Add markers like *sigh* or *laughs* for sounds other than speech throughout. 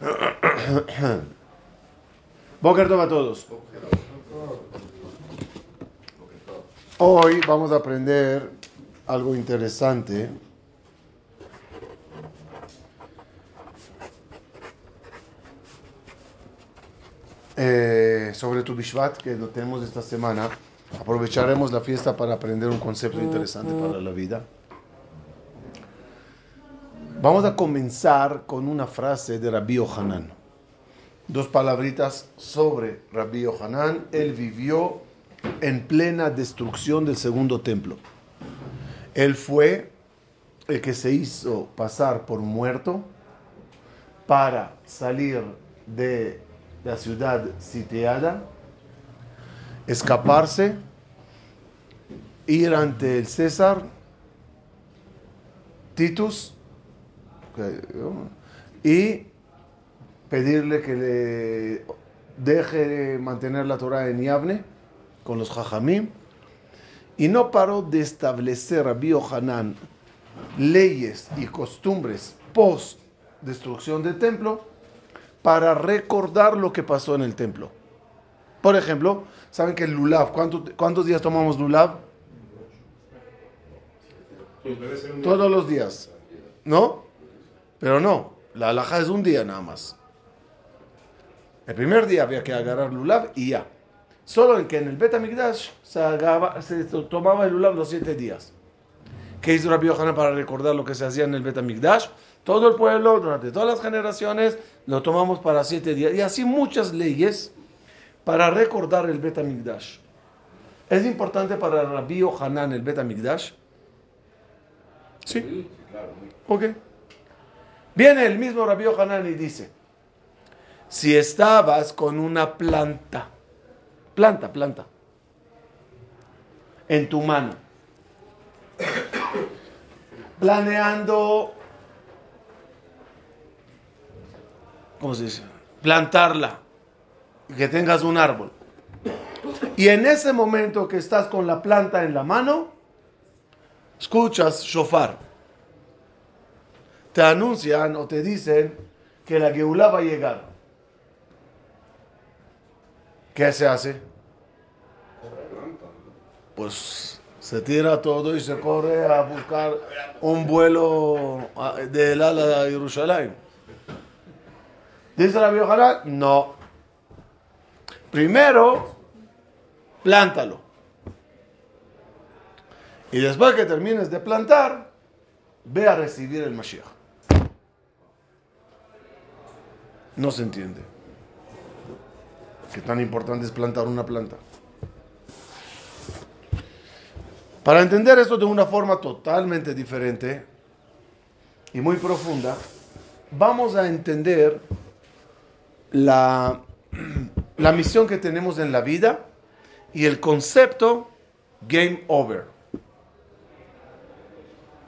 *coughs* Boker a todos. Hoy vamos a aprender algo interesante. Eh, sobre tu Bishvat, que lo tenemos esta semana. Aprovecharemos la fiesta para aprender un concepto interesante para la vida. Vamos a comenzar con una frase de Rabbi Ohanan. Dos palabritas sobre Rabbi Ohanan. Él vivió en plena destrucción del segundo templo. Él fue el que se hizo pasar por muerto para salir de la ciudad sitiada, escaparse, ir ante el César, Titus, y pedirle que le deje mantener la Torah en Yavne con los Jajamim y no paró de establecer a Hanan leyes y costumbres post destrucción del templo para recordar lo que pasó en el templo. Por ejemplo, ¿saben que el lulav, ¿cuántos días tomamos lulav? Todos los días. ¿No? Pero no, la alhaja es un día nada más. El primer día había que agarrar lulav y ya. Solo en que en el Betamigdash se, se tomaba el lulav los siete días. ¿Qué hizo Rabbi Yohanan para recordar lo que se hacía en el Betamigdash? Todo el pueblo, durante todas las generaciones, lo tomamos para siete días. Y así muchas leyes para recordar el Betamigdash. ¿Es importante para Rabbi Yohanan el Betamigdash? Sí. sí claro. Ok. Viene el mismo Rabbi Hanan y dice, si estabas con una planta, planta, planta, en tu mano, planeando, ¿cómo se dice? Plantarla, que tengas un árbol. Y en ese momento que estás con la planta en la mano, escuchas shofar te anuncian o te dicen que la Geulá va a llegar. ¿Qué se hace? Pues se tira todo y se corre a buscar un vuelo del ala de Jerusalén. ¿Dice la Biojará? No. Primero, plántalo. Y después que termines de plantar, ve a recibir el Mashiach. No se entiende. Qué tan importante es plantar una planta. Para entender esto de una forma totalmente diferente y muy profunda, vamos a entender la, *clears throat* la misión que tenemos en la vida y el concepto game over.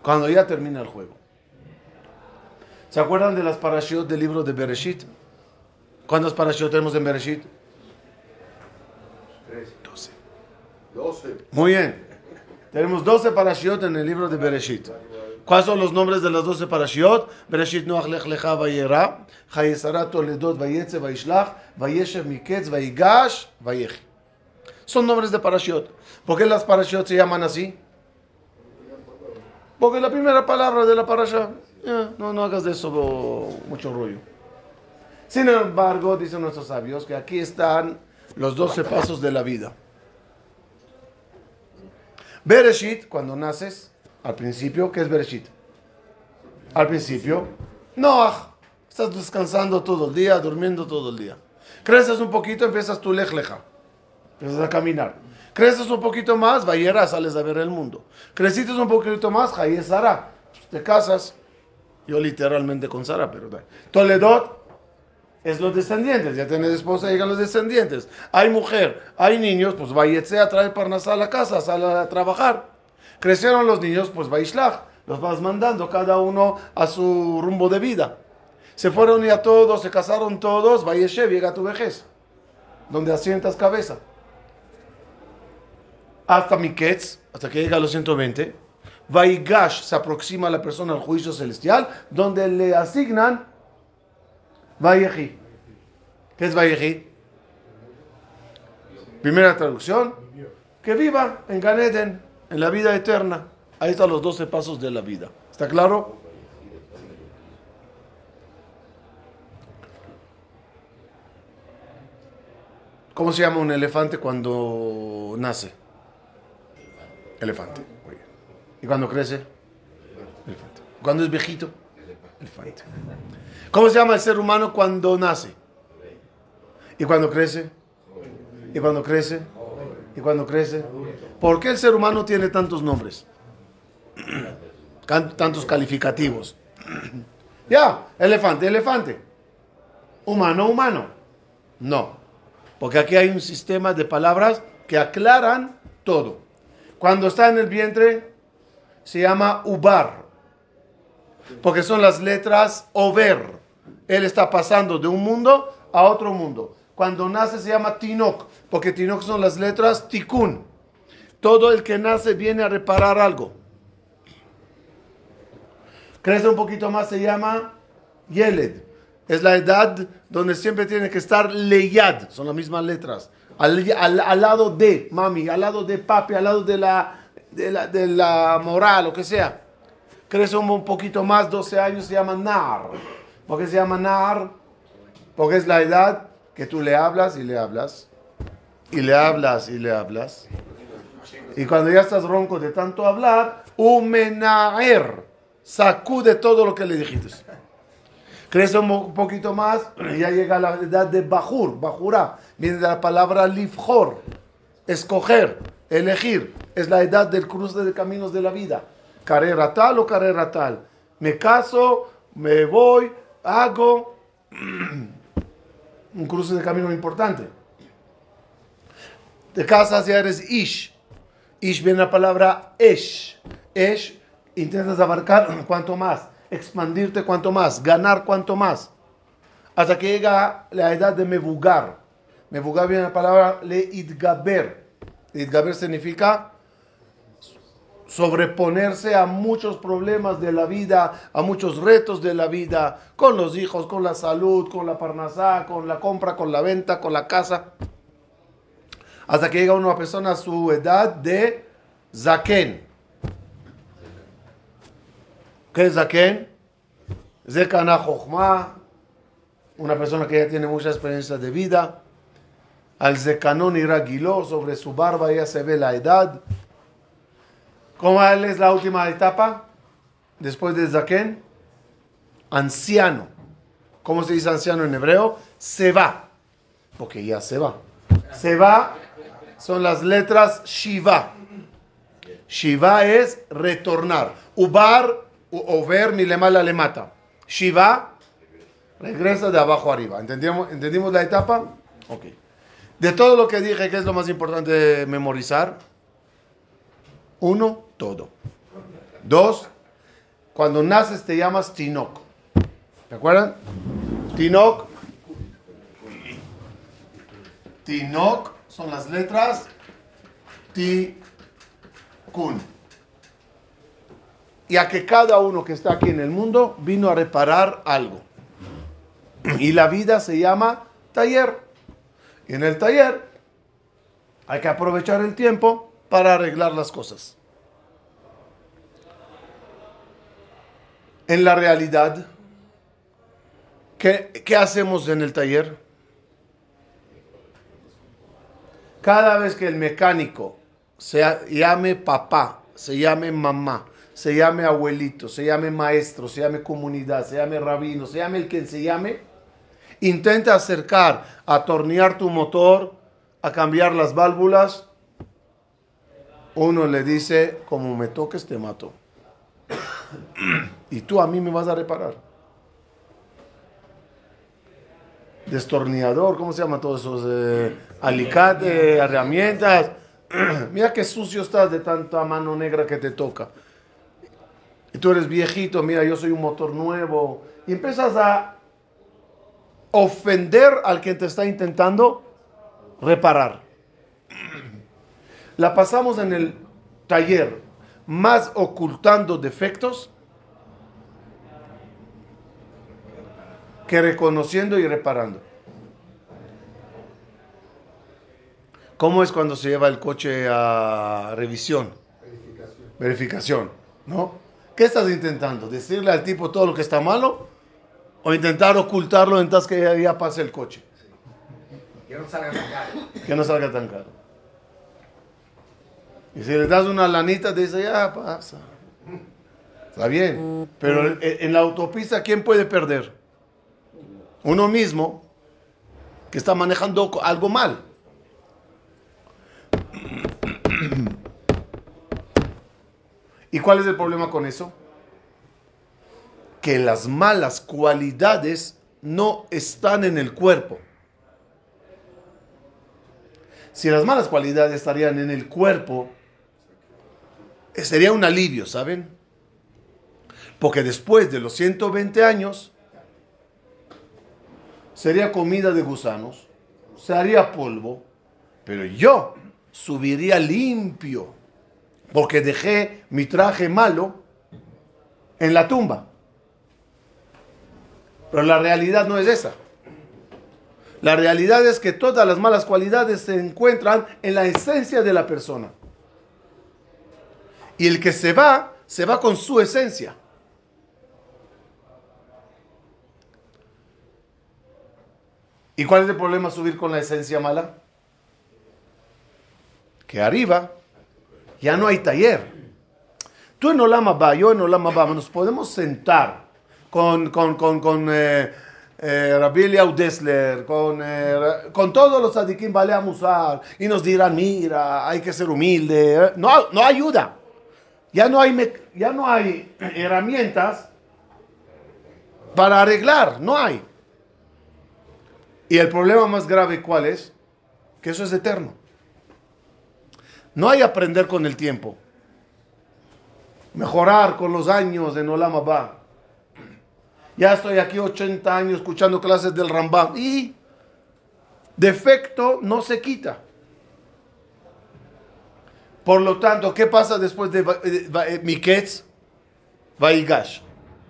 Cuando ya termina el juego. ¿Se acuerdan de las parashiot del libro de Bereshit? ¿Cuántos parashiot tenemos en Bereshit? 12. 12. Muy bien. Tenemos 12 parashiot en el libro de Bereshit. ¿Cuáles son los nombres de las 12 parashiot? Bereshit Noach Lech Lecha Vayera, Hayesara Toledot Vayetze Vayishlach, Vayeshev Miketz Vayigash Vayechi. Son nombres de parashiot. ¿Por qué las parashiot se llaman así? Porque la primera palabra de la parasha, no, no hagas de eso mucho rollo. Sin embargo, dicen nuestros sabios que aquí están los 12 pasos de la vida. Bereshit, cuando naces, al principio, ¿qué es Bereshit? Al principio, Noah, estás descansando todo el día, durmiendo todo el día. Creces un poquito, empiezas tu lejleja, empiezas a caminar. Creces un poquito más, vayera, sales a ver el mundo. Creciste un poquito más, Jayé Sara, te casas. Yo literalmente con Sara, pero Toledot, es los descendientes. Ya tienes esposa, llegan los descendientes. Hay mujer, hay niños, pues vayetse a traer parnasá a la casa, sale a trabajar. Crecieron los niños, pues vaishlach. Los vas mandando cada uno a su rumbo de vida. Se fueron ya todos, se casaron todos, vayeshev, llega a tu vejez. Donde asientas cabeza. Hasta Miketz, hasta que llega a los 120. Vaigash se aproxima a la persona al juicio celestial, donde le asignan Valleji. ¿Qué es Valleji? Primera traducción, que viva en Ganeden, en la vida eterna. Ahí están los 12 pasos de la vida. ¿Está claro? ¿Cómo se llama un elefante cuando nace? Elefante. ¿Y cuando crece? Elefante. ¿Cuando es viejito? Elefante. ¿Cómo se llama el ser humano cuando nace? ¿Y cuando crece? ¿Y cuando crece? ¿Y cuando crece? ¿Por qué el ser humano tiene tantos nombres? *clears throat* Tantos calificativos. *clears throat* Ya, elefante, elefante. Humano, humano. No. Porque aquí hay un sistema de palabras que aclaran todo. Cuando está en el vientre, se llama ubar. Porque son las letras over. Él está pasando de un mundo a otro mundo. Cuando nace se llama tinok, porque tinok son las letras tikun. Todo el que nace viene a reparar algo. Crece un poquito más, se llama yeled. Es la edad donde siempre tiene que estar leyad, son las mismas letras. Al, lado de mami, al lado de papi, al lado de la, de la, de la moral, lo que sea. Crece un poquito más, 12 años, se llama nar. ¿Por qué se llama nar? Porque es la edad que tú le hablas y le hablas, y le hablas y le hablas. Y cuando ya estás ronco de tanto hablar, umenaer, sacude todo lo que le dijiste. Crece un poquito más, ya llega la edad de bajur, bajura, viene de la palabra lifjor, escoger, elegir. Es la edad del cruce de caminos de la vida. Carrera tal o carrera tal. Me caso, me voy, hago *clears throat* un cruce de camino importante. Te casas y eres ish. Ish viene la palabra esh. Esh, intentas abarcar *clears throat* cuanto más, expandirte cuanto más, ganar cuanto más. Hasta que llega la edad de mebugar. Mebugar viene la palabra le idgaber. Idgaber significa sobreponerse a muchos problemas de la vida, a muchos retos de la vida, con los hijos, con la salud, con la parnasá, con la compra, con la venta, con la casa. Hasta que llega una persona a su edad de zaken. ¿Qué es zaken? Zekana Jochma, una persona que ya tiene mucha experiencia de vida. Al zekanón iragiló, sobre su barba ya se ve la edad. ¿Cómo es la última etapa? Después de Zaken. Anciano. ¿Cómo se dice anciano en hebreo? Se va. Porque ya se va. Se va son las letras Shiva. Shiva es retornar. Ubar o ver mi le mata. Shiva regresa de abajo arriba. ¿Entendimos, ¿Entendimos la etapa? Ok. De todo lo que dije, ¿qué es lo más importante memorizar? Uno, todo. Dos, cuando naces te llamas Tinok. ¿te acuerdan? Tinok. Tinok son las letras Ti-Kun. Y a que cada uno que está aquí en el mundo vino a reparar algo. Y la vida se llama taller. Y en el taller hay que aprovechar el tiempo para arreglar las cosas. en la realidad, ¿qué, hacemos en el taller? Cada vez que el mecánico se llame papá, se llame mamá, se llame abuelito, se llame maestro, se llame comunidad, se llame rabino, se llame el quien se llame, intenta acercar, a tornear tu motor, a cambiar las válvulas, uno le dice, como me toques te mato y tú a mí me vas a reparar. Destornillador, ¿cómo se llama todos esos? Eh, alicate, herramientas. *clears throat* mira qué sucio estás de tanta mano negra que te toca. Y tú eres viejito, mira, yo soy un motor nuevo. Y empiezas a ofender al que te está intentando reparar. La pasamos en el taller más ocultando defectos que reconociendo y reparando. ¿Cómo es cuando se lleva el coche a revisión? Verificación. Verificación, ¿no? ¿Qué estás intentando? ¿Decirle al tipo todo lo que está malo? ¿O intentar ocultarlo entonces que ya, ya pase el coche? Que no salga tan caro. Que no salga tan caro. Y si le das una lanita, te dice, ya pasa. Está bien. Pero en la autopista, ¿quién puede perder? Uno mismo que está manejando algo mal. ¿Y cuál es el problema con eso? Que las malas cualidades no están en el cuerpo. Si las malas cualidades estarían en el cuerpo, sería un alivio, ¿saben? Porque después de los 120 años, sería comida de gusanos, se haría polvo, pero yo subiría limpio, porque dejé mi traje malo en la tumba. Pero la realidad no es esa. La realidad es que todas las malas cualidades se encuentran en la esencia de la persona. Y el que se va, se va con su esencia. ¿Y cuál es el problema subir con la esencia mala? Que arriba ya no hay taller. Tú en Olama va, yo en Olama va, nos podemos sentar con, con, con, con eh, eh, Rabbi con, eh, con todos los tzadikim vale musar y nos dirán, mira, hay que ser humilde. No, no ayuda. Ya no hay, ya no hay *clears throat* herramientas para arreglar, no hay. Y el problema más grave, ¿cuál es? Que eso es eterno. No hay aprender con el tiempo. Mejorar con los años en Olama va. Ya estoy aquí 80 años escuchando clases del Rambam. Y defecto no se quita. Por lo tanto, ¿qué pasa después de eh, Miketz? Vaigash.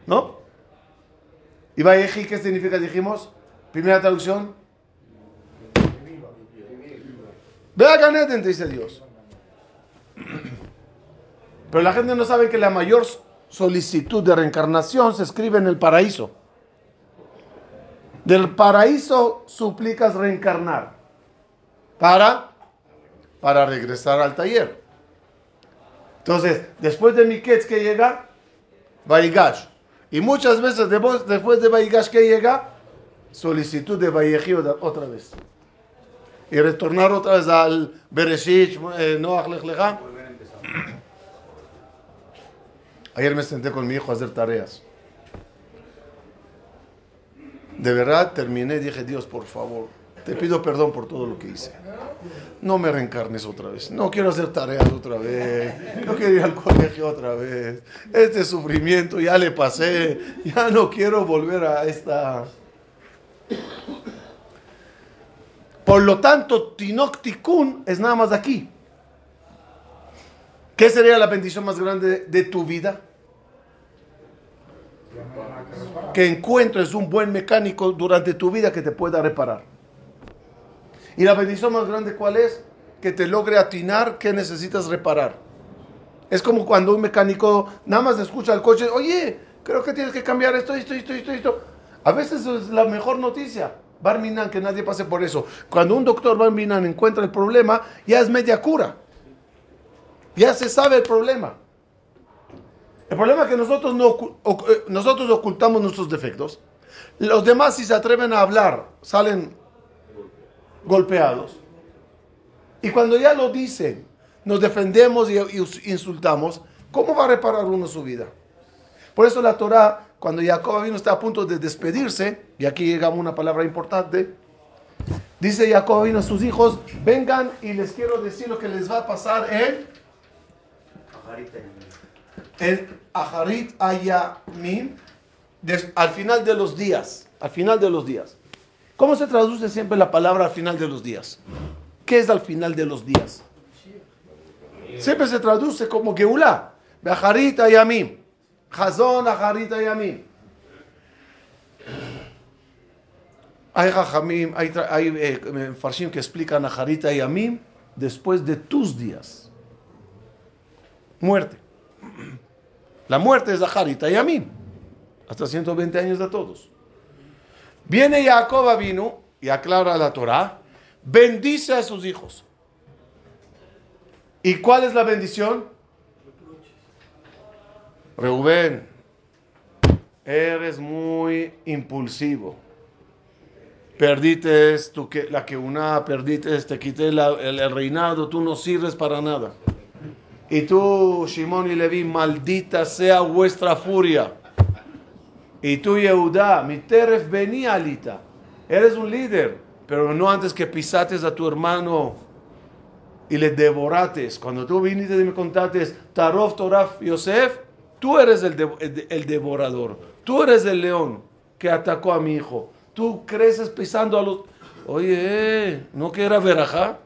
¿No? ¿Y Vayeji qué significa? Dijimos. Primera traducción. Ve a Ganeden, dice Dios. *clears throat* Pero la gente no sabe que la mayor solicitud de reencarnación se escribe en el paraíso. Del paraíso suplicas reencarnar. ¿Para? Para regresar al taller. Entonces, después de Miketz que llega, Vaigash. Y muchas veces después de Vaigash que llega, solicitud de Vayeji otra vez. Y retornar otra vez al Bereshit, eh, Noach Lech Ayer me senté con mi hijo a hacer tareas. De verdad terminé dije, Dios, por favor, te pido perdón por todo lo que hice. No me reencarnes otra vez. No quiero hacer tareas otra vez. No quiero ir al colegio otra vez. Este sufrimiento ya le pasé. Ya no quiero volver a esta... Por lo tanto, Tinok es nada más aquí. ¿Qué sería la bendición más grande de tu vida? Que encuentres un buen mecánico durante tu vida que te pueda reparar. ¿Y la bendición más grande cuál es? Que te logre atinar qué necesitas reparar. Es como cuando un mecánico nada más escucha al coche, oye, creo que tienes que cambiar esto, esto, esto, esto, esto. A veces es la mejor noticia. Barminan, que nadie pase por eso. Cuando un doctor Barminan encuentra el problema, ya es media cura. Ya se sabe el problema. El problema es que nosotros, no, eh, nosotros ocultamos nuestros defectos. Los demás, si se atreven a hablar, salen golpeados. Y cuando ya lo dicen, nos defendemos y, insultamos, ¿cómo va a reparar uno su vida? Por eso la Torah, cuando Jacob vino está a punto de despedirse, y aquí llegamos a una palabra importante, dice Jacob vino a sus hijos, vengan y les quiero decir lo que les va a pasar en el Aharit Ayamim, al final de los días, al final de los días. ¿Cómo se traduce siempre la palabra al final de los días? ¿Qué es al final de los días? Siempre se traduce como Geulah, Aharit Ayamim, Hazon Aharit Ayamim. Hay jajamim, hay, hay eh, farshim que explican a Harita y Amim después de tus días. Muerte. La muerte es la Harita y Amim. Hasta 120 años de todos. Viene Jacob vino y aclara la Torah. Bendice a sus hijos. ¿Y cuál es la bendición? Reuben, eres muy impulsivo. Perdiste la que una, perdiste, te quité la- el, reinado, tú no sirves para nada. Y tú, Shimon y Levi, maldita sea vuestra furia. Y tú, Yehudá, mi teref venía alita. Eres un líder, pero no antes que pisates a tu hermano y le devorates. Cuando tú viniste y me contaste, Tarof, Toraf, Yosef, tú eres el, el de- el devorador. Tú eres el león que atacó a mi hijo. Tú creces pisando a los... Oye, ¿no que era verajá?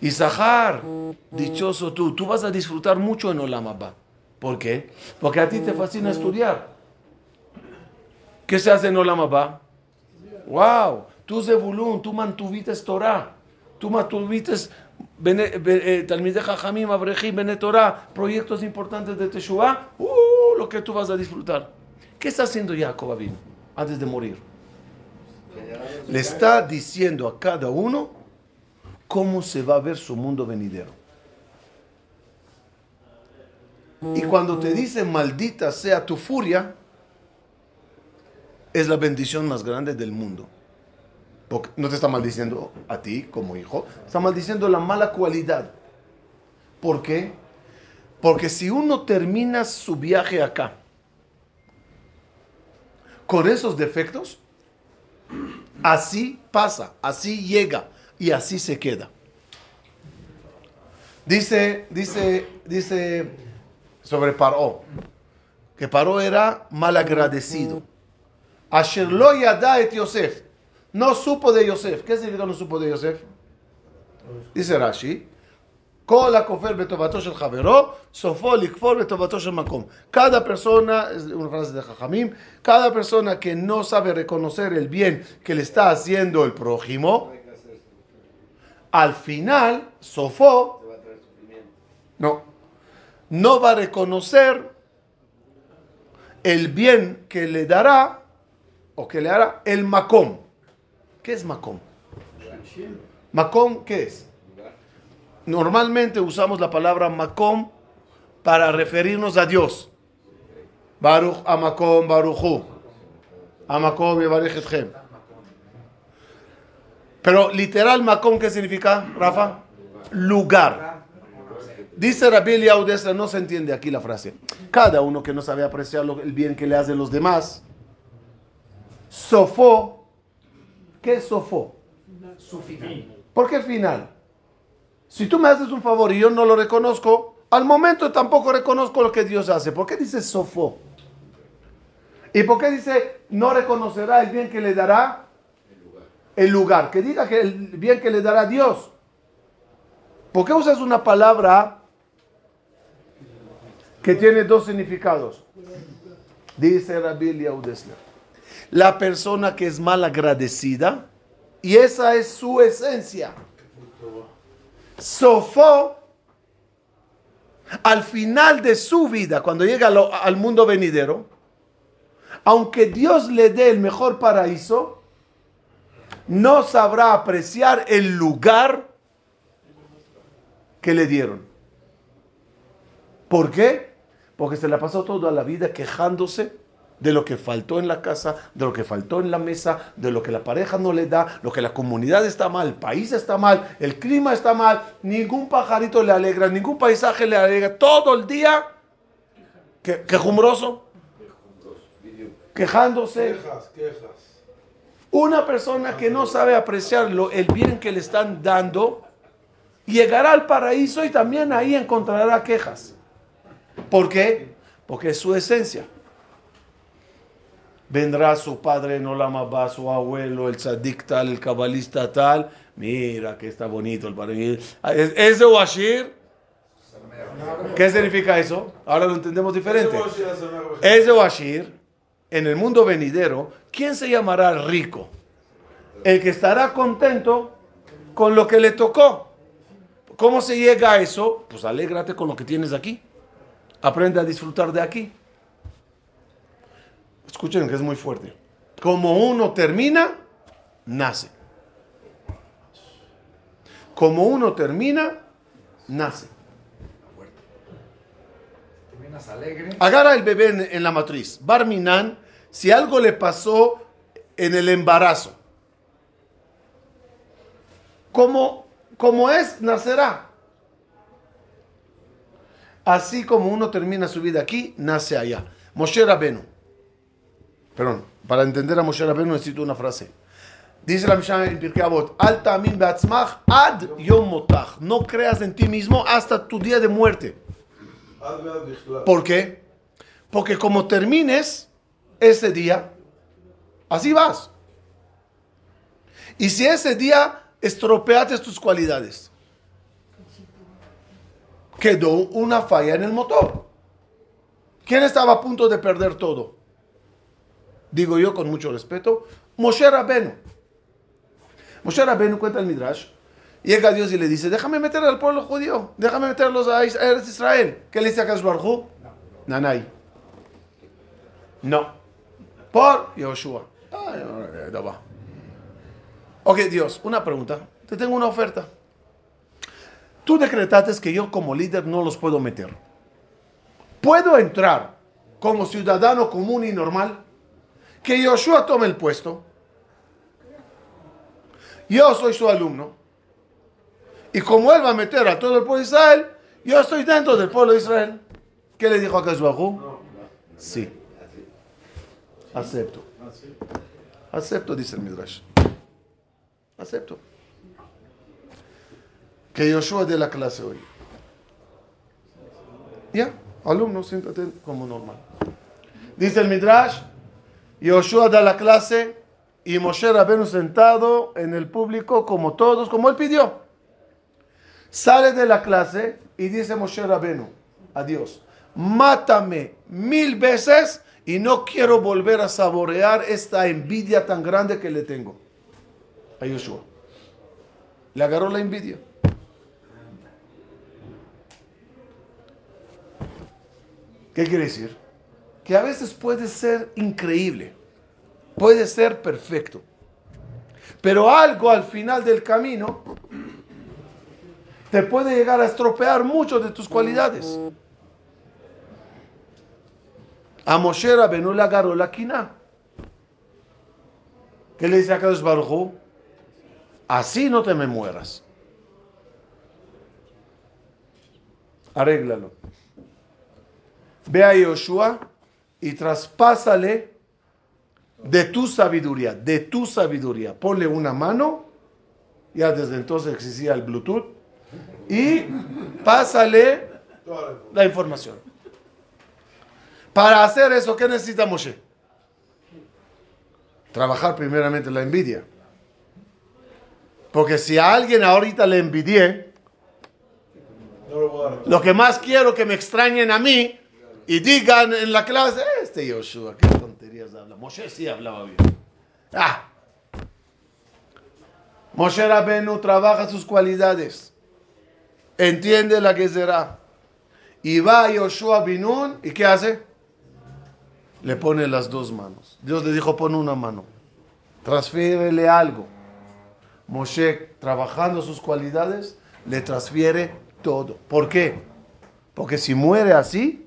Isahar, dichoso tú, tú vas a disfrutar mucho en Olam Abba. ¿Por qué? Porque a ti te fascina estudiar. ¿Qué se hace en Olam Abba? Wow, tú Zebulun, tú mantuviste Torah, tú mantuviste eh, Talmidei Jajamim, Abrejim, Bene Torah, proyectos importantes de Teshuvah, uh, lo que tú vas a disfrutar. ¿Qué está haciendo Jacob Abin antes de morir? Le está diciendo a cada uno cómo se va a ver su mundo venidero. Y cuando te dice maldita sea tu furia, es la bendición más grande del mundo. Porque no te está maldiciendo a ti como hijo, está maldiciendo la mala cualidad. ¿Por qué? Porque si uno termina su viaje acá con esos defectos, así pasa, así llega y así se queda. Dice, dice, dice sobre Paró. Que Paró era malagradecido. Asherlo yada et Yosef. No supo de Yosef. ¿Qué significa no supo de Yosef? Dice Rashi. Cada persona, es una frase de Jajamim, cada persona que no sabe reconocer el bien que le está haciendo el prójimo, al final, sofó, no, no va a reconocer el bien que le dará o que le hará el macom. ¿Qué es macom? Macom, ¿qué es? Normalmente usamos la palabra macom para referirnos a Dios. Baruch amakom baruchu. Amakom yevarech etchem. Pero literal macom, ¿qué significa, Rafa? Lugar. Dice Rabbi Eliyahu no se entiende aquí la frase. Cada uno que no sabe apreciar lo- el bien que le hacen los demás, sofó. ¿Qué es sofó? Su final. ¿Por qué final? Si tú me haces un favor y yo no lo reconozco, al momento tampoco reconozco lo que Dios hace. ¿Por qué dice sofó? ¿Y por qué dice no reconocerá el bien que le dará el lugar? Que diga que el bien que le dará Dios. ¿Por qué usas una palabra que tiene dos significados? Dice Rabbi Eliyahu Dessler. La persona que es mal agradecida, y esa es su esencia. Sofó, al final de su vida, cuando llega al mundo venidero, aunque Dios le dé el mejor paraíso, no sabrá apreciar el lugar que le dieron. ¿Por qué? Porque se la pasó toda la vida quejándose de lo que faltó en la casa, de lo que faltó en la mesa, de lo que la pareja no le da, lo que la comunidad está mal, el país está mal, el clima está mal, ningún pajarito le alegra, ningún paisaje le alegra, todo el día que, quejumbroso, quejándose. Quejas, quejas. Una persona que no sabe apreciar lo- el bien que le están dando, llegará al paraíso y también ahí encontrará quejas. ¿Por qué? Porque es su esencia. Vendrá su padre Olam Abba, su abuelo, el tzadik tal, el cabalista tal. Mira que está bonito el paraíso. ¿Ese Washir? ¿Qué significa eso? Ahora lo entendemos diferente. Ese Washir en el mundo venidero, ¿quién se llamará rico? El que estará contento con lo que le tocó. ¿Cómo se llega a eso? Pues alégrate con lo que tienes aquí. Aprende a disfrutar de aquí. Escuchen que es muy fuerte. Como uno termina, nace. Como uno termina, nace. Terminas alegre. Agarra el bebé en, en la matriz. Barminan, si algo le pasó en el embarazo, como, como es, nacerá. Así como uno termina su vida aquí, nace allá. Moshe Rabenu. Perdón, para entender a Moshe Rabenu necesito una frase. Dice la Mishnah en Pirkei Avot, Al ta'amin be'atzmach ad yom motach. No creas en ti mismo hasta tu día de muerte. ¿Por qué? Porque como termines ese día, así vas. Y si ese día estropeaste tus cualidades, quedó una falla en el motor. ¿Quién estaba a punto de perder todo? Digo yo con mucho respeto, Moshe Rabenu. Moshe Rabenu cuenta el Midrash. Llega Dios y le dice, déjame meter al pueblo judío, déjame meterlos a Israel. ¿Qué le dice a Hu? Nanay. No. Por Yoshua. Ok, Dios, una pregunta. Te tengo una oferta. Tú decretaste que yo como líder no los puedo meter. ¿Puedo entrar como ciudadano común y normal? Que Yoshua tome el puesto. Yo soy su alumno. Y como él va a meter a todo el pueblo de Israel, yo estoy dentro del pueblo de Israel. ¿Qué le dijo a Kashbahu? Sí. Acepto. Acepto, dice el Midrash. Acepto. Que Yoshua dé la clase hoy. Ya, alumno, siéntate como normal. Dice el Midrash, Yoshua da la clase y Moshe Rabenu sentado en el público como todos, como él pidió. Sale de la clase y dice Moshe Rabenu, adiós, mátame mil veces y no quiero volver a saborear esta envidia tan grande que le tengo a Yoshua. Le agarró la envidia. ¿Qué quiere decir? Que a veces puede ser increíble, puede ser perfecto, pero algo al final del camino te puede llegar a estropear mucho de tus cualidades. A Moshe Rabenu le agarró la quina. ¿Qué le dice a Kadosh Baruj? Así no te me mueras. Arréglalo. Ve a Yoshua y traspásale de tu sabiduría, de tu sabiduría. Ponle una mano, ya desde entonces existía el Bluetooth, y pásale la información. Para hacer eso, ¿qué necesita Moshe? Trabajar primeramente la envidia. Porque si a alguien ahorita le envidié, lo que más quiero que me extrañen a mí y digan en la clase, este Yoshua, qué tonterías habla. Moshe sí hablaba bien. Ah. Moshe Rabenu trabaja sus cualidades. Entiende la que será. Y va Yoshua Binun y ¿qué hace? Le pone las dos manos. Dios le dijo, pon una mano. Transfiérele algo. Moshe, trabajando sus cualidades, le transfiere todo. ¿Por qué? Porque si muere así,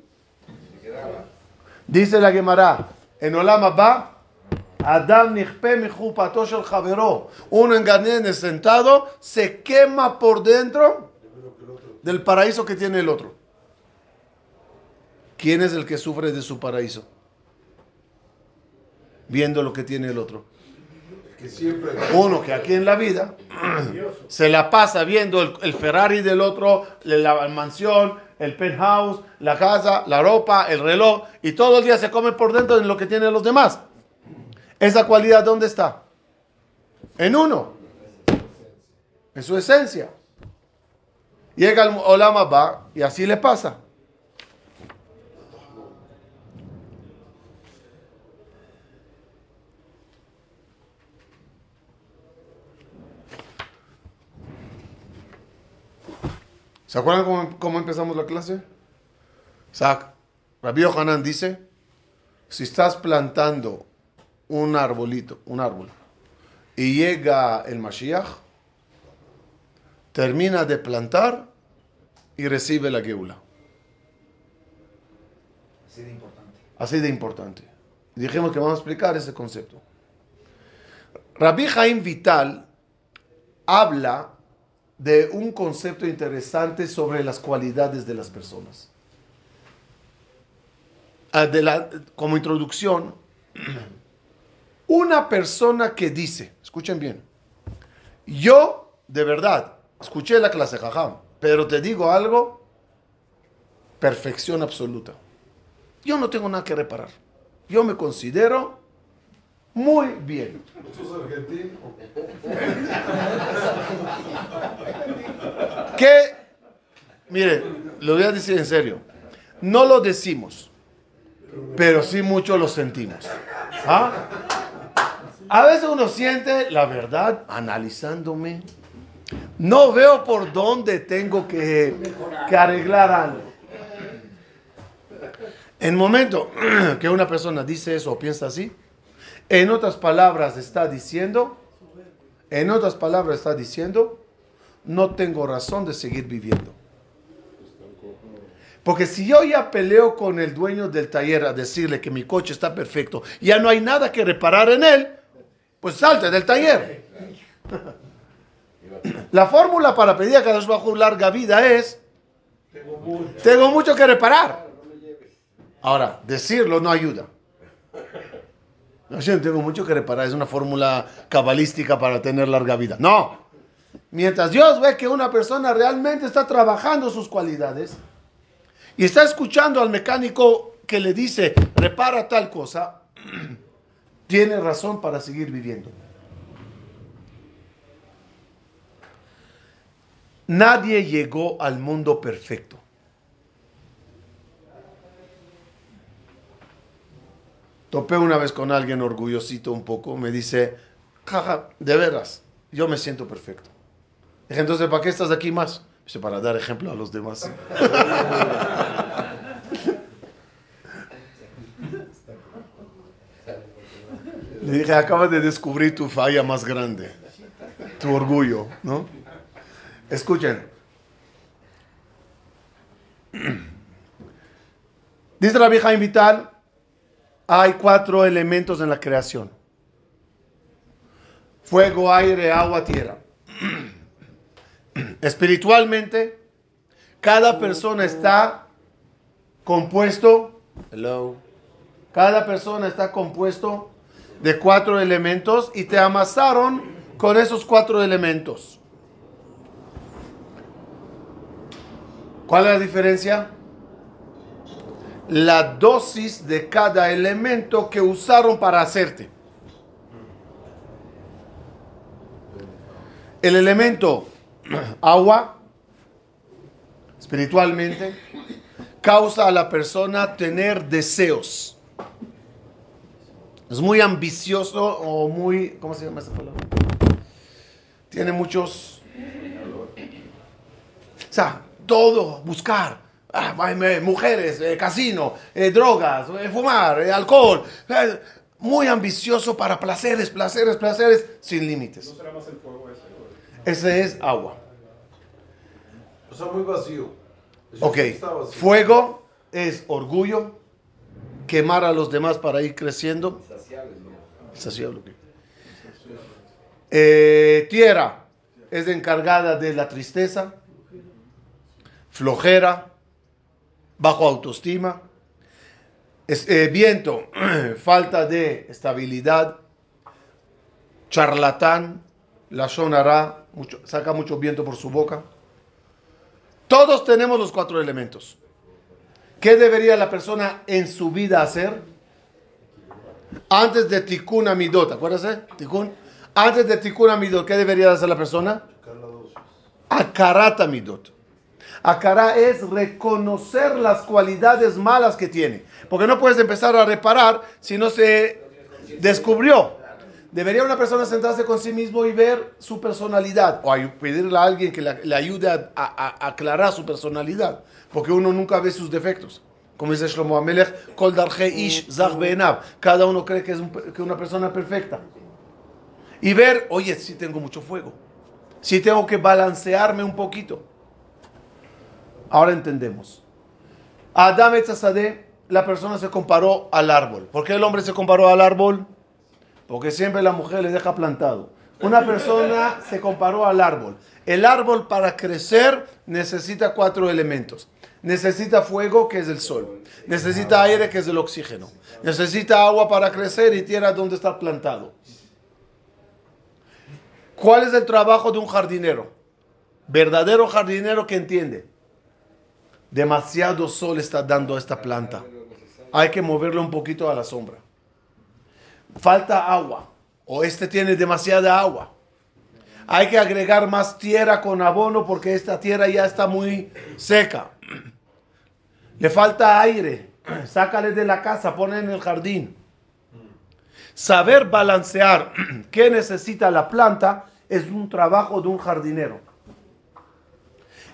dice la Gemara, en Olama va, Adam nichpe mi chupato shel javero. Uno en sentado se quema por dentro del paraíso que tiene el otro. ¿Quién es el que sufre de su paraíso? Viendo lo que tiene el otro. Uno que aquí en la vida *clears throat* se la pasa viendo el, Ferrari del otro, la mansión, el penthouse, la casa, la ropa, el reloj, y todo el día se come por dentro de lo que tienen los demás. ¿Esa cualidad dónde está? En uno. En su esencia. Llega el Olama va y así le pasa. ¿Se acuerdan cómo, cómo empezamos la clase? Isaac, Rabbi Hanan dice, si estás plantando un arbolito, un árbol, y llega el Mashiach, termina de plantar y recibe la geula. Así de importante. Así de importante. Dijimos que vamos a explicar ese concepto. Rabbi Jaim Vital habla de un concepto interesante sobre las cualidades de las personas. Ah, como introducción, *clears throat* una persona que dice, escuchen bien, yo de verdad escuché la clase jajam, pero te digo algo, perfección absoluta. Yo no tengo nada que reparar. Yo me considero muy bien. Que, mire, lo voy a decir en serio, no lo decimos, pero sí mucho lo sentimos. ¿Ah? A veces uno siente, la verdad, analizándome, no veo por dónde tengo que, que arreglar algo. En el momento *clears throat* que una persona dice eso o piensa así, en otras palabras está diciendo, en otras palabras está diciendo, no tengo razón de seguir viviendo. Porque si yo ya peleo con el dueño del taller a decirle que mi coche está perfecto, ya no hay nada que reparar en él, pues salte del taller. La fórmula para pedir a Kadosh Bajo larga vida es, tengo mucho que reparar. Ahora, decirlo no ayuda. No, yo tengo mucho que reparar, es una fórmula cabalística para tener larga vida. No. Mientras Dios ve que una persona realmente está trabajando sus cualidades y está escuchando al mecánico que le dice, repara tal cosa, *clears throat* tiene razón para seguir viviendo. Nadie llegó al mundo perfecto. Topé una vez con alguien orgullosito un poco, me dice, jaja, de veras, yo me siento perfecto. Dije, entonces, ¿para qué estás aquí más? Dice, para dar ejemplo a los demás. Le dije, acabas de descubrir tu falla más grande, tu orgullo, ¿no? Escuchen. *clears throat* Dice la vieja Vital, hay cuatro elementos en la creación. Fuego, aire, agua, tierra. *clears throat* Espiritualmente, cada persona está compuesto, hello, cada persona está compuesto de cuatro elementos y te amasaron con esos cuatro elementos. ¿Cuál es la diferencia? La dosis de cada elemento que usaron para hacerte. El elemento *clears throat* agua, espiritualmente, causa a la persona tener deseos. Es muy ambicioso o muy, ¿cómo se llama esa palabra? Tiene muchos... O sea, todo, buscar. Ah, mujeres, eh, casino, eh, drogas, eh, fumar, eh, alcohol. eh, muy ambicioso para placeres, placeres, placeres, sin límites. ¿No será más el fuego ese? es agua. O sea, muy vacío. Eso Ok, sí está vacío. fuego es orgullo, quemar a los demás para ir creciendo. Insaciable, ok. Eh, tierra es encargada de la tristeza, flojera, bajo autoestima. Es- eh, viento, *clears throat* falta de estabilidad, charlatán, la sonará, mucho, saca mucho viento por su boca. Todos tenemos los cuatro elementos. ¿Qué debería la persona en su vida hacer? Antes de tikkun amidot, ¿acuérdate? Tikkun. Antes de tikkun amidot, ¿qué debería hacer la persona? Akarat amidot. Akará es reconocer las cualidades malas que tiene. Porque no puedes empezar a reparar si no se descubrió. Debería una persona sentarse con sí mismo y ver su personalidad. O pedirle a alguien que le, ayude a, a, aclarar su personalidad. Porque uno nunca ve sus defectos. Como dice Shlomo Amelech, Cada uno cree que es que una persona perfecta. Y ver, oye, si tengo mucho fuego. Si tengo que balancearme un poquito. Ahora entendemos. Adam Etzazadeh, la persona se comparó al árbol. ¿Por qué el hombre se comparó al árbol? Porque siempre la mujer le deja plantado. Una persona se comparó al árbol. El árbol para crecer necesita cuatro elementos. Necesita fuego, que es el sol. Necesita aire, que es el oxígeno. Necesita agua para crecer y tierra donde estar plantado. ¿Cuál es el trabajo de un jardinero? Verdadero jardinero que entiende. Demasiado sol está dando a esta planta. Hay que moverlo un poquito a la sombra falta agua o este tiene demasiada agua. Hay que agregar más tierra con abono porque esta tierra ya está muy seca. Le falta aire. Sácale de la casa, pone en el jardín. Saber balancear *clears throat* qué necesita la planta es un trabajo de un jardinero.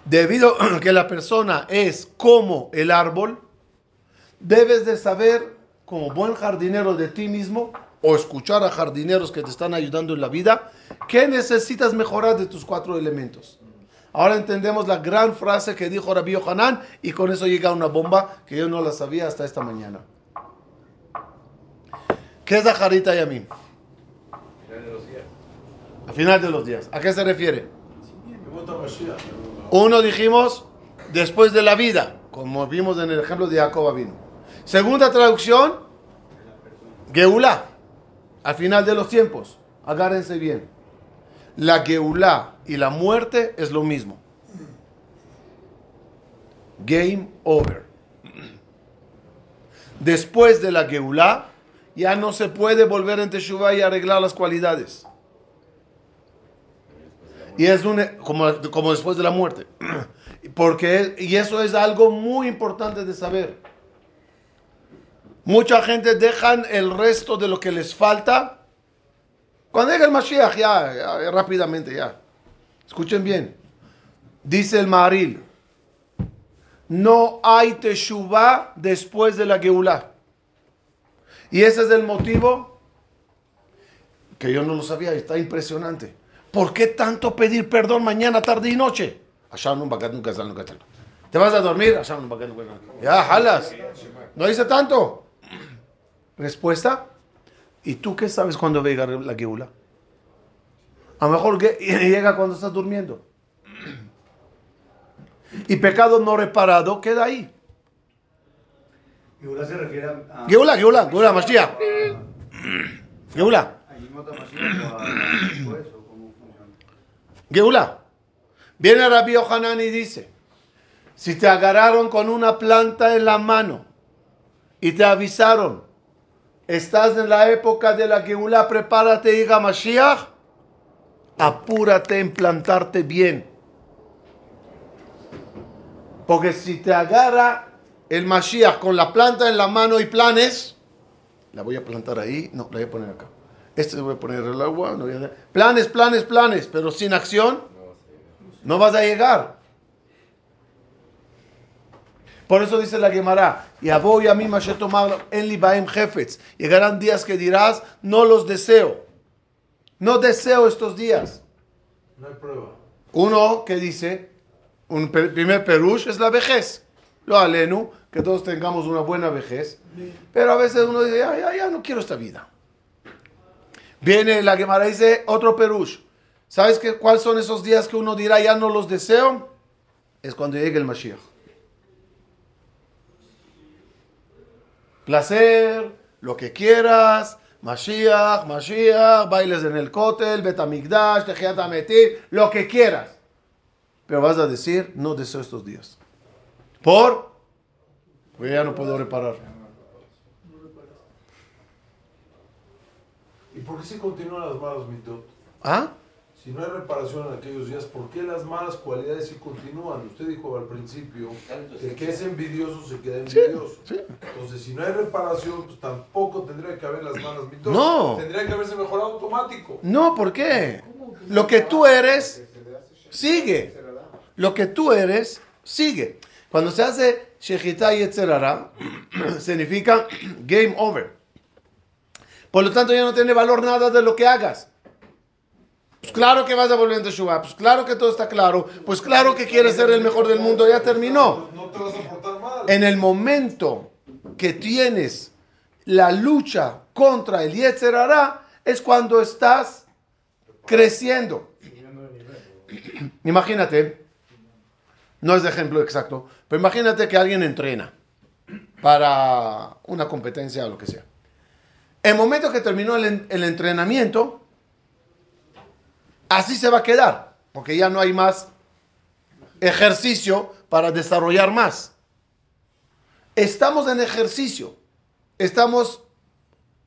Debido a *clears throat* que la persona es como el árbol, debes de saber, como buen jardinero de ti mismo, o escuchar a jardineros que te están ayudando en la vida, ¿qué necesitas mejorar de tus cuatro elementos? Ahora entendemos la gran frase que dijo Rabbi Yohanan y con eso llega una bomba que yo no la sabía hasta esta mañana. ¿Qué es la jarita Yamim? A final de los días. ¿A qué se refiere? Uno dijimos después de la vida, como vimos en el ejemplo de Jacob vino. Segunda traducción, Geulá al final de los tiempos. Agárrense bien. La Geulá y la muerte es lo mismo. Game over. Después de la Geulá, ya no se puede volver en Teshuvah y arreglar las cualidades. Y es un, como, como después de la muerte. *clears throat* Porque, y eso es algo muy importante de saber. Mucha gente dejan el resto de lo que les falta. Cuando llega el Mashiach, ya, rápidamente, ya. Escuchen bien. Dice el Maril, no hay Teshuvah después de la Geulah. Y ese es el motivo que yo no lo sabía, está impresionante. ¿Por qué tanto pedir perdón mañana, tarde y noche? ¿Te vas a dormir? Ya, jalas. No dice tanto. Respuesta. ¿Y tú qué sabes cuándo va a llegar la geula? A lo mejor *laughs* llega cuando estás durmiendo. Y pecado no reparado queda ahí. Geula se refiere a... Geula, Geula, Geula, Mashiach. Geula. Geula. Viene Rabbi Yohanan y dice, si te agarraron con una planta en la mano y te avisaron Estás en la época de la Geulá, prepárate, hija Mashiach. Apúrate en plantarte bien. Porque si te agarra el Mashiach con la planta en la mano y planes, la voy a plantar ahí, no, la voy a poner acá. Este voy a poner el agua, no voy a... planes, planes, planes, pero sin acción no vas a llegar. Por eso dice la Gemara, y voy a mí en Libaim Jefetz. Llegarán días que dirás, no los deseo. No deseo estos días. No hay prueba. Uno que dice, un primer perush es la vejez. Lo alenu, que todos tengamos una buena vejez. Pero a veces uno dice, ya, ya, ya no quiero esta vida. Viene la Gemara y dice, otro perush. ¿Sabes qué, cuáles son esos días que uno dirá, ya no los deseo? Es cuando llegue el Mashiach. placer, lo que quieras, Mashiach, Mashiach, bailes en el cótel, Betamigdash, Tejiat Ametir, lo que quieras. Pero vas a decir, no deseo estos días. ¿Por? Pues ya no puedo reparar. ¿Y por qué si continúan las malas mitot? ¿Ah? Si no hay reparación en aquellos días, ¿por qué las malas cualidades sí continúan? Usted dijo al principio que el que es envidioso se queda envidioso. sí. Entonces, si no hay reparación, pues tampoco tendría que haber las malas mitos. No. Tendría que haberse mejorado automático. No, ¿por qué? Lo que tú eres, sigue. Lo que tú eres, sigue. Cuando se hace Shechita y Yetzerara, *clears throat* significa *clears throat* game over. Por lo tanto, ya no tiene valor nada de lo que hagas. Pues claro que vas a volver a Teshuvah, pues claro que todo está claro, pues claro que quieres ser el mejor del mundo, ya terminó. No te vas a portar mal. En el momento que tienes la lucha contra el Yetzerara, es cuando estás creciendo. Imagínate, no es de ejemplo exacto, pero imagínate que alguien entrena para una competencia o lo que sea. El momento que terminó el, en- el entrenamiento, así se va a quedar, porque ya no hay más ejercicio para desarrollar más. Estamos en ejercicio, estamos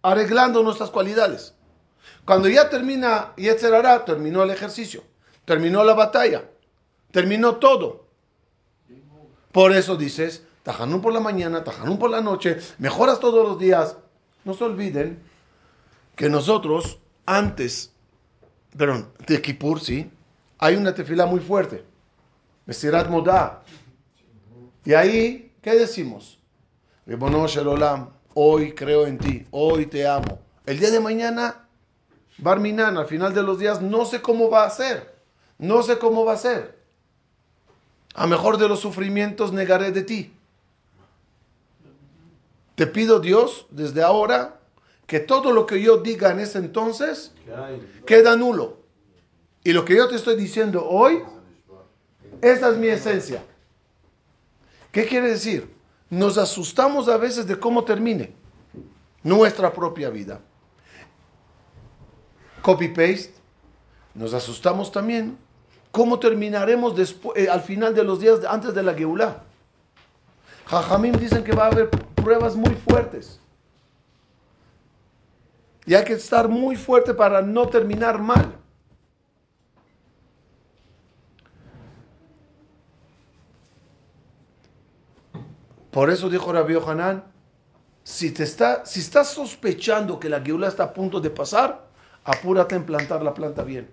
arreglando nuestras cualidades. Cuando ya termina Yetzerara, terminó el ejercicio, terminó la batalla, terminó todo. Por eso dices, Tajanún por la mañana, Tajanún por la noche, mejoras todos los días. No se olviden que nosotros, antes, perdón, de Kippur, sí, hay una tefila muy fuerte. Mesirat Modá. Y ahí, ¿qué decimos? Shelolam, hoy creo en ti, hoy te amo. El día de mañana, Barminan, al final de los días, no sé cómo va a ser. No sé cómo va a ser. A mejor de los sufrimientos negaré de ti. Te pido, Dios, desde ahora, que todo lo que yo diga en ese entonces queda nulo. Y lo que yo te estoy diciendo hoy, esa es mi esencia. ¿Qué quiere decir? Nos asustamos a veces de cómo termine nuestra propia vida. Copy-paste. Nos asustamos también cómo terminaremos despu- eh, al final de los días antes de la Geulah. Jajamim dicen que va a haber pruebas muy fuertes. Y hay que estar muy fuerte para no terminar mal. Por eso dijo Rabbi Hanan, si, te está, si estás sospechando que la Geula está a punto de pasar, apúrate en plantar la planta bien.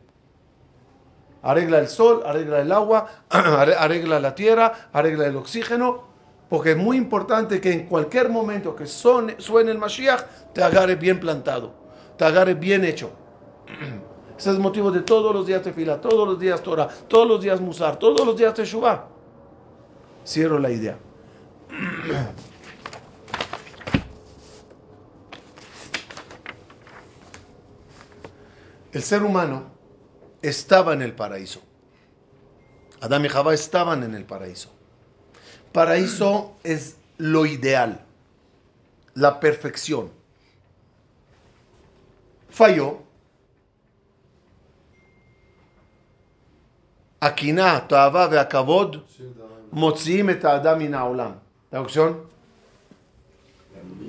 Arregla el sol, arregla el agua, *clears throat* arre- arregla la tierra, arregla el oxígeno, porque es muy importante que en cualquier momento que suene, el Mashiach, te agarre bien plantado, te agarre bien hecho. *clears throat* Ese es el motivo de todos los días de fila, todos los días Torah, todos los días Musar, todos los días Teshuvah. Cierro la idea. *clears throat* El ser humano estaba en el paraíso. Adán y Jabá estaban en el paraíso Paraíso es lo ideal, la perfección. Falló. Akiná, Toavá, Veakavod, מוציאים את האדם מן העולם. traducción,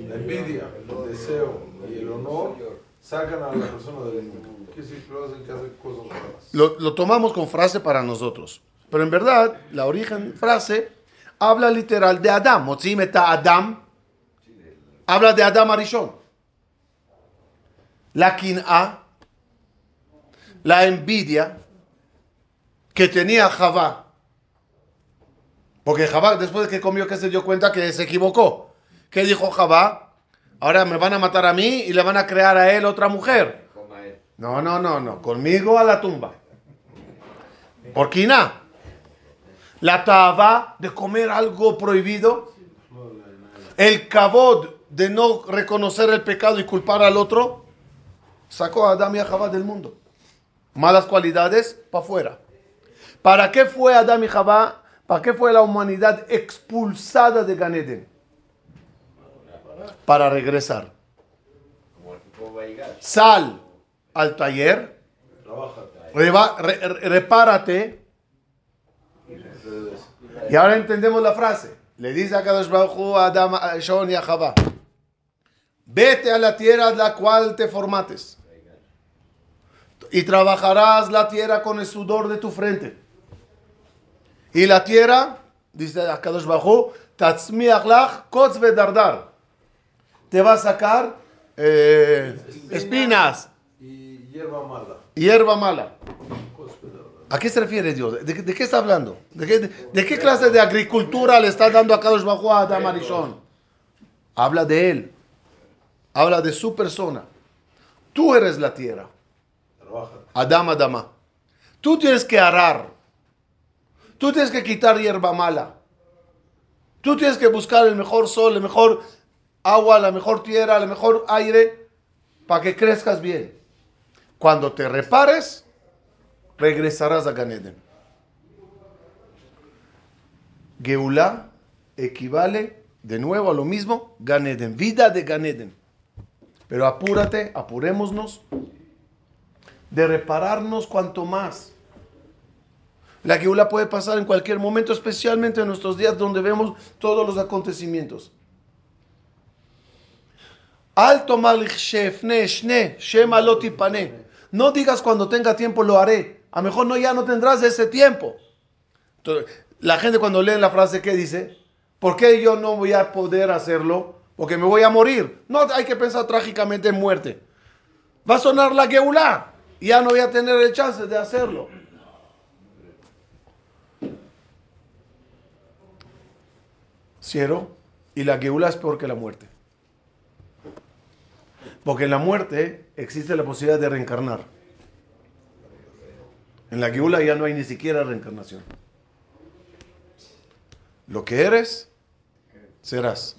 La envidia, el deseo y el honor sacan a la persona del mundo. Quiere decir que lo hacen que hace cosas malas. lo, lo tomamos con frase para nosotros. Pero en verdad, la origen frase habla literal de Adam. Motzim está Adam. Habla de Adam Arishon. La quina, la envidia que tenía Javá. Porque Javá, después de que comió, que se dio cuenta que se equivocó. ¿Qué dijo Javá? Ahora me van a matar a mí y le van a crear a él otra mujer. No, no, no, no. Conmigo a la tumba. Por quina. La taba de comer algo prohibido. El cabod de no reconocer el pecado y culpar al otro. Sacó a Adán y a Jabá del mundo. Malas cualidades para afuera. ¿Para qué fue Adán y Jabá? ¿Para qué fue la humanidad expulsada de Ganeden? Para regresar. Sal al taller, reba- re- re- repárate. Y ahora entendemos la frase. Le dice a Kadosh Baruj a Adam, a Shon y a Javá. Vete a la tierra de la cual te formates. Y trabajarás la tierra con el sudor de tu frente. Y la tierra, dice Akadosh Bajú, tatzmiach kotz vedardar. Te va a sacar eh, espinas. Y hierba mala. Hierba mala. ¿A qué se refiere Dios? ¿De, qué está hablando? ¿De qué, de, qué clase de agricultura le está dando a Kadosh Bajú a Adam Arishon? Habla de él. Habla de su persona. Tú eres la tierra. Adam, Adama. Tú tienes que arar. Tú tienes que quitar hierba mala. Tú tienes que buscar el mejor sol, el mejor agua, la mejor tierra, el mejor aire para que crezcas bien. Cuando te repares, regresarás a Ganeden. Geulá equivale de nuevo a lo mismo, Ganeden, vida de Ganeden. Pero apúrate, apurémonos de repararnos cuanto más. La Geulá puede pasar en cualquier momento, especialmente en nuestros días donde vemos todos los acontecimientos. Alto shefne shne No digas cuando tenga tiempo lo haré. A lo mejor no, ya no tendrás ese tiempo. la gente cuando lee la frase, ¿qué dice? ¿Por qué yo no voy a poder hacerlo? Porque me voy a morir. No hay que pensar trágicamente en muerte. Va a sonar la Geulá. Ya no voy a tener el chance de hacerlo. Cierro. Y la Geulá es peor que la muerte. Porque en la muerte existe la posibilidad de reencarnar. En la Geula ya no hay ni siquiera reencarnación. Lo que eres, serás.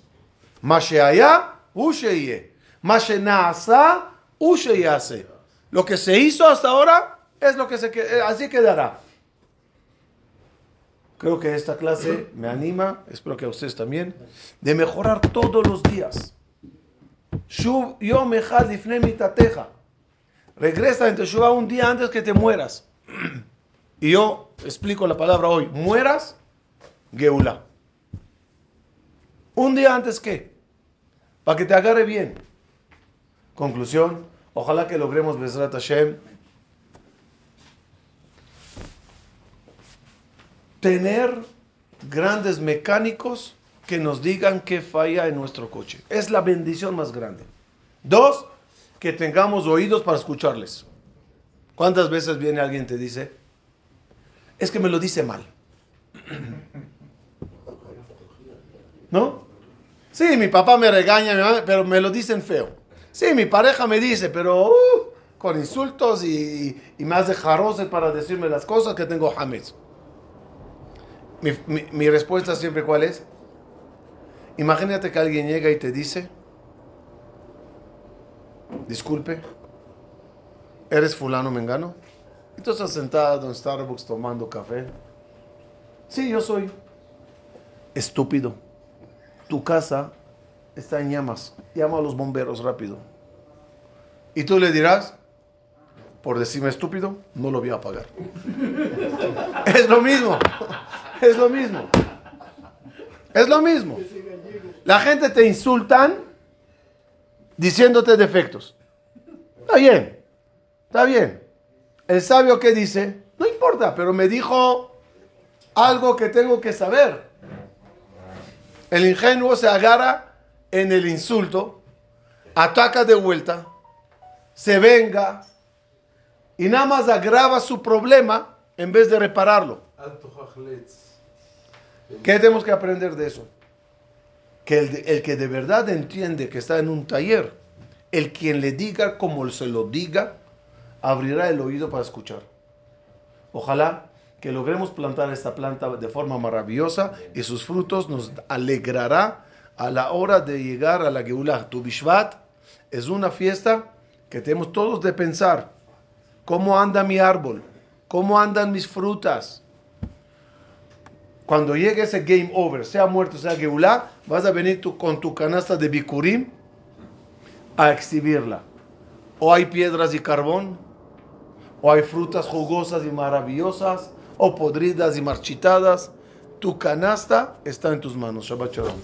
Masheaya, usheye. Mashenasa, usheyase. Lo que se hizo hasta ahora es lo que se eh, así quedará. Creo que esta clase me anima, espero que a ustedes también, de mejorar todos los días. Regresa en un día antes que te mueras. Y yo explico la palabra hoy. Mueras, Geula. Un día antes que, para que te agarre bien. Conclusión, ojalá que logremos Besrat Hashem. Tener grandes mecánicos que nos digan qué falla en nuestro coche. Es la bendición más grande. Dos, que tengamos oídos para escucharles. ¿Cuántas veces viene alguien y te dice, es que me lo dice mal? ¿No? Sí, mi papá me regaña, pero me lo dicen feo. Sí, mi pareja me dice, pero uh, con insultos y, y, me hace para decirme las cosas que tengo James. Mi, mi respuesta siempre cuál es? Imagínate que alguien llega y te dice, disculpe, ¿eres fulano mengano? Y tú estás sentado en Starbucks tomando café. Sí, yo soy. Estúpido. Tu casa está en llamas. Llama a los bomberos rápido. Y tú le dirás, por decirme estúpido, no lo voy a pagar. *laughs* es lo mismo. Es lo mismo. Es lo mismo. La gente te insultan diciéndote defectos. Está bien, está bien. El sabio que dice, no importa, pero me dijo algo que tengo que saber. El ingenuo se agarra en el insulto, ataca de vuelta, se venga y nada más agrava su problema en vez de repararlo. ¿Qué tenemos que aprender de eso? Que el, que de verdad entiende que está en un taller, el quien le diga como se lo diga, abrirá el oído para escuchar. Ojalá que logremos plantar esta planta de forma maravillosa y sus frutos nos alegrará a la hora de llegar a la Geulah. Tu Bishvat es una fiesta que tenemos todos de pensar cómo anda mi árbol, cómo andan mis frutas, cuando llegue ese game over, sea muerto, sea Geulah, vas a venir con tu canasta de Bikurim a exhibirla. O hay piedras y carbón, o hay frutas jugosas y maravillosas, o podridas y marchitadas. Tu canasta está en tus manos. Shabbat Shalom.